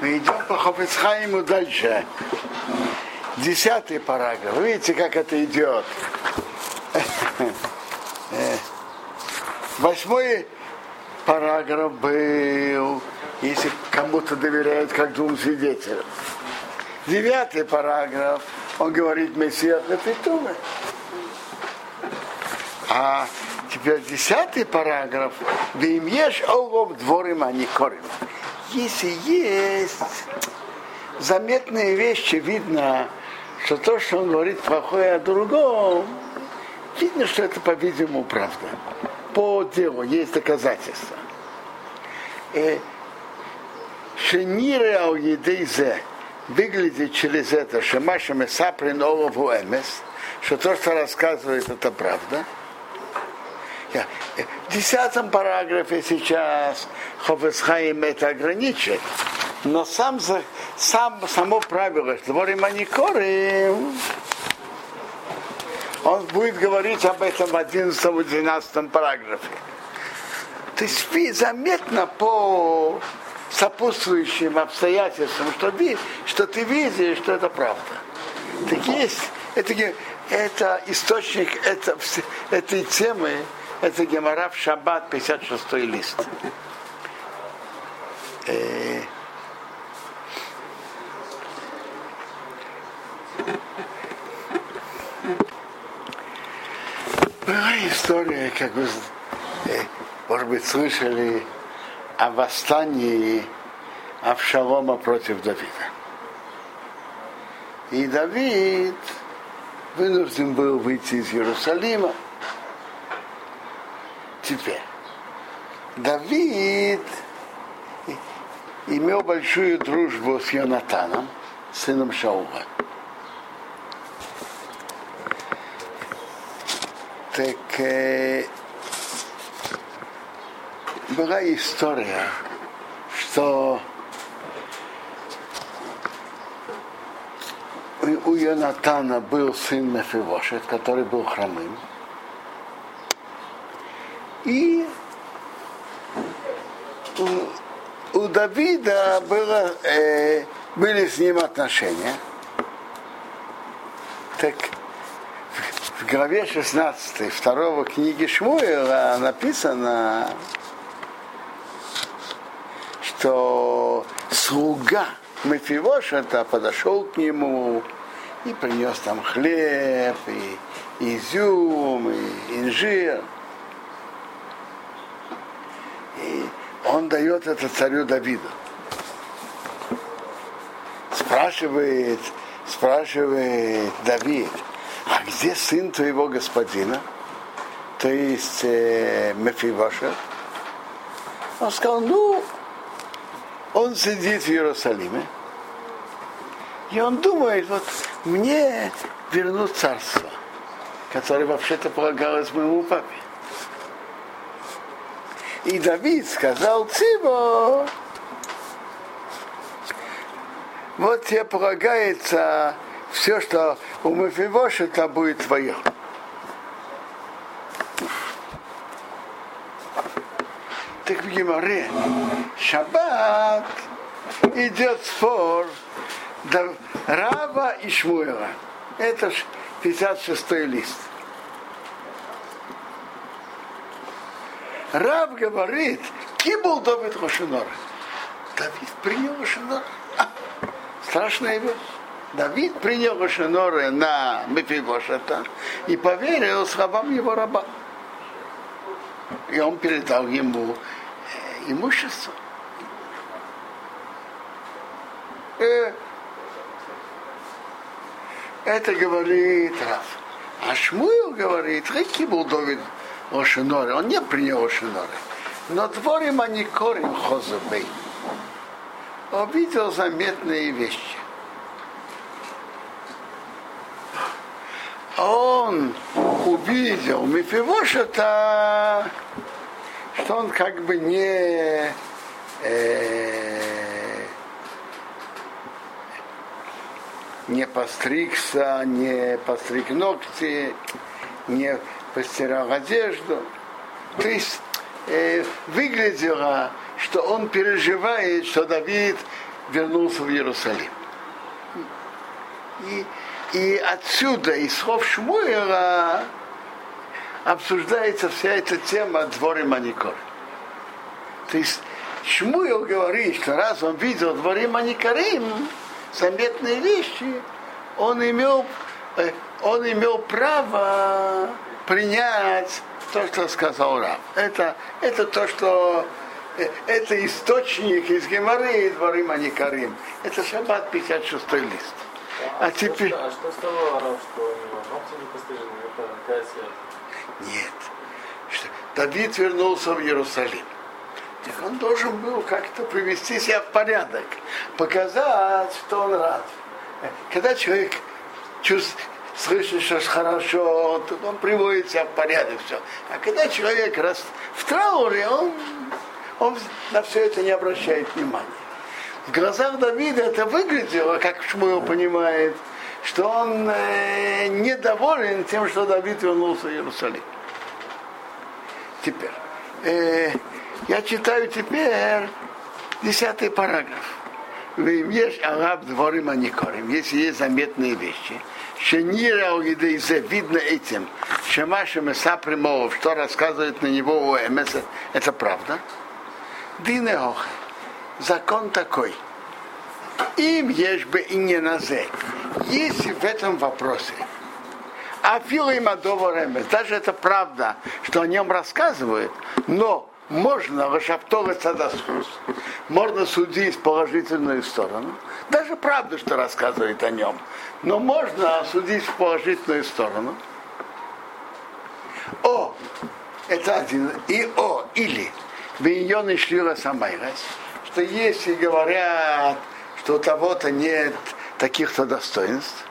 Мы идем по Хофицхайму дальше. Десятый параграф. Видите, как это идет. Восьмой параграф был, если кому-то доверяют как двум свидетелям. Девятый параграф, он говорит Мессия Петумы. А теперь десятый параграф, Вимеш олов дворим, а не корим. Если есть заметные вещи, видно, что то, что он говорит плохое о другом, видно, что это, по-видимому, правда. По делу есть доказательства. Шениры ал едейзе выглядит через это, что Маша Месаприн Олову Эмес, что то, что рассказывает, это правда. В десятом параграфе сейчас Хофесхайм это ограничит. Но сам, сам, само правило, что дворим аникорим, он будет говорить об этом в 11-12 параграфе. То есть заметно по сопутствующим обстоятельствам, что, что ты видишь, что это правда. Так есть, это, это источник это, этой темы, это Гемора в Шаббат, 56 лист. Э, Была история, как вы, э, может быть, слышали о восстании Авшалома против Давида. И Давид вынужден был выйти из Иерусалима. Теперь, Давид имел большую дружбу с Йонатаном, сыном Шаула. Так э, была история, что у Йонатана был сын Мефивошет, который был хромым. И у, у Давида было, э, были с ним отношения. Так в главе 16 второго книги Шмуэла написано, что слуга Мефивошета подошел к нему и принес там хлеб, и изюм, и инжир. Он дает это царю Давиду. Спрашивает, спрашивает Давид, а где сын твоего господина? То есть э, Мефивошет. Он сказал, ну, он сидит в Иерусалиме, и он думает, вот мне вернут царство, которое вообще-то полагалось моему папе. И Давид сказал Цибо, вот тебе полагается все, что у Мефивошета будет твое. Так в Геморе Шаббат идет спор Рава и Шмуэла. Это 56 лист. Рав говорит, Кибул Давид Хошинор. Давид принял Хошинор. Страшная вещь. Давид принял Хошиноры на Мефибошета и поверил словам его раба. И он передал ему имущество. Э, это говорит Раф. А Шмуил говорит, Рики был Давид Ошиноры. Он не принял Ошиноры. Но дворим они корим хозубей. Увидел заметные вещи. Он увидел Мефивошета, что он как бы не э, не постригся, не постриг ногти, не постирал одежду. То есть э, выглядело, что он переживает, что Давид вернулся в Иерусалим. И, и отсюда, из слов Шмуэла, обсуждается вся эта тема дворе Маникор. То есть Шмуэл говорит, что раз он видел дворе Маникарим, заметные вещи, он имел, э, он имел право принять то, что сказал Раб. Это, это то, что э, это источник из Геморы дворы Маникарим. Это Шаббат 56 лист. А, а теперь... Что, а что сказал Раб, что у него ногти не пострижены? Это какая связь? Нет. Что Давид вернулся в Иерусалим. Так он должен был как-то привести себя в порядок, показать, что он рад. Когда человек чувствует, слышит, что хорошо, то он приводит себя в порядок, все. А когда человек раз в трауре, он, он на все это не обращает внимания. В глазах Давида это выглядело, как Шмуэл понимает, что он э, недоволен тем, что Давид вернулся в Иерусалим. Теперь. Э, я читаю теперь десятый параграф. Есть араб дворим аникорим, если есть заметные вещи. Шенира Огидейзе видно этим, Шамаша Меса Примолов, что рассказывает на него о МС, это правда. Динеох, закон такой. Им есть бы и не назе. Если в этом вопросе а Филим Адоваремес, даже это правда, что о нем рассказывают, но можно Вашаптова Цадасхус, можно судить положительную сторону. Даже правда, что рассказывает о нем. Но можно судить в положительную сторону. О, это один. И о, или Виньон и Шлила Самайрес, что если говорят, что у того-то нет таких-то достоинств,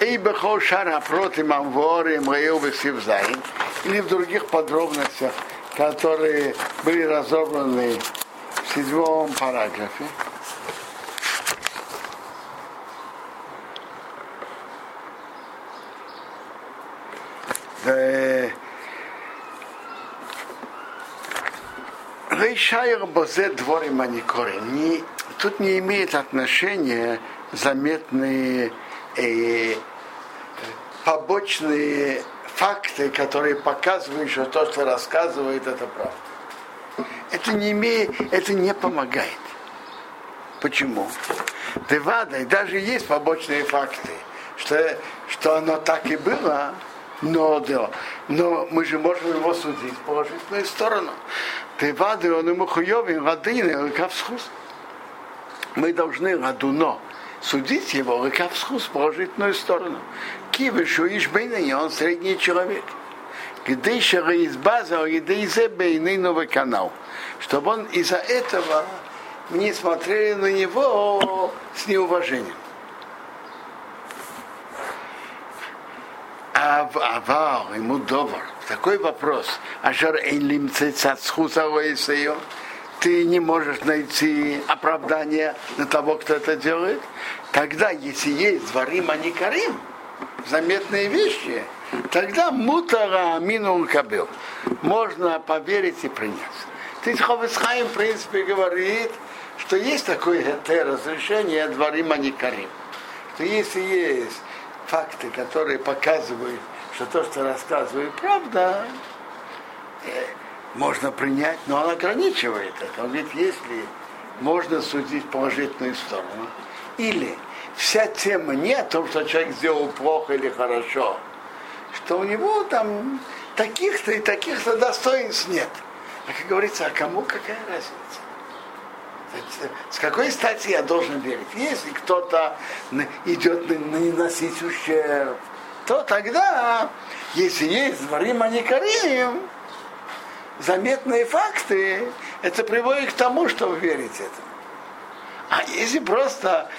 и бехол шара против мамворы, мрею или в других подробностях, которые были разобраны в седьмом параграфе. Рейшайр Бозе дворе Маникоре. Не, тут не имеет отношения заметные э, побочные факты, которые показывают, что то, что рассказывает, это правда. Это не имеет, это не помогает. Почему? Девада, и даже есть побочные факты, что, что оно так и было, но, да, но мы же можем его судить в положительную сторону. Девады, он ему хуевин, радыны, кавсхус. Мы должны радуно судить его кавсхус в положительную сторону. Кивишу иш бейный, он средний человек. Где еще из базы, где из бейный новый канал. Чтобы он из-за этого не смотрели на него с неуважением. Авал, ему добр. Такой вопрос. А жар эйлим цецат ее ты не можешь найти оправдание на того, кто это делает. Тогда, если есть дворим, а не карим, заметные вещи, тогда мутара минул кабел. Можно поверить и принять. Ты Ховесхайм, в принципе, говорит, что есть такое это разрешение дворим, а не карим. Что если есть факты, которые показывают, что то, что рассказывает, правда, э, можно принять, но он ограничивает это. Он говорит, если можно судить положительную сторону, или вся тема не о том, что человек сделал плохо или хорошо, что у него там таких-то и таких-то достоинств нет. А как говорится, а кому какая разница? С какой стати я должен верить? Если кто-то идет наносить ущерб, то тогда, если есть дворим, а не карим, заметные факты, это приводит к тому, что вы верите этому. А если просто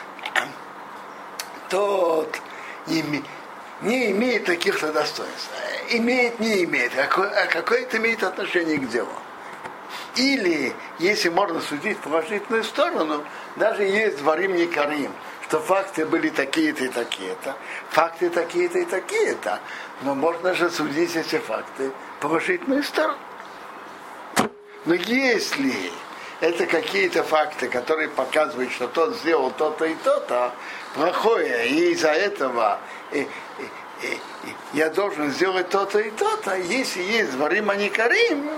тот не, имеет таких-то достоинств, имеет, не имеет, а а какое это имеет отношение к делу? Или, если можно судить в положительную сторону, даже есть дворим не карим, что факты были такие-то и такие-то, факты такие-то и такие-то, но можно же судить эти факты в положительную сторону. Но если это какие-то факты, которые показывают, что тот сделал то-то и то-то плохое, и из-за этого и, и, и, я должен сделать то-то и то-то. Если есть варим аникарим,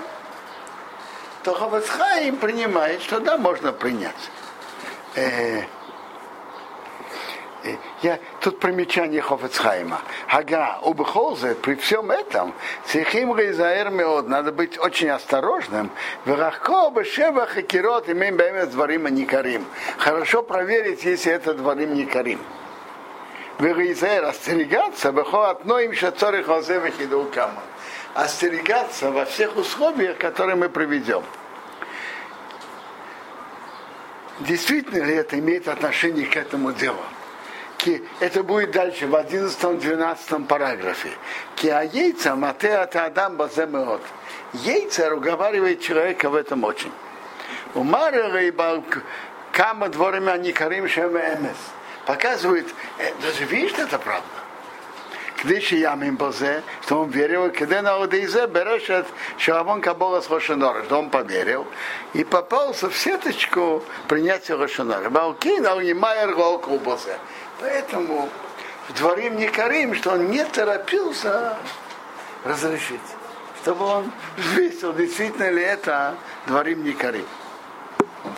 то Хавацхаим принимает, что да, можно принять. Я, тут примечание Хофецхайма. Ага, у Бехолзе при всем этом Сихим Рейзаэр Меод, надо быть очень осторожным. Верахко Бешева Хакирот имеем бэмет дворим Никарим. Хорошо проверить, если это дворим Никарим. Верейзаэр остерегаться, Бехо одно им шацорих Хозевых и Кама. Остерегаться во всех условиях, которые мы приведем. Действительно ли это имеет отношение к этому делу? это будет дальше в 11-12 параграфе. Киа яйца матеа адам баземеот. Яйца уговаривает человека в этом очень. Умара рейбал кама дворами они карим шемемес. Показывает, э, даже видишь, это правда. Кдыши ямим базе, что он верил, когда на Одеизе берешет шавон кабола с Хошинора, что он поверил, и попался в сеточку принятия Хошинора. Балкин, а у не майер голку бозе. Поэтому в дворим не карим, что он не торопился разрешить, чтобы он взвесил, действительно ли это дворим не карим.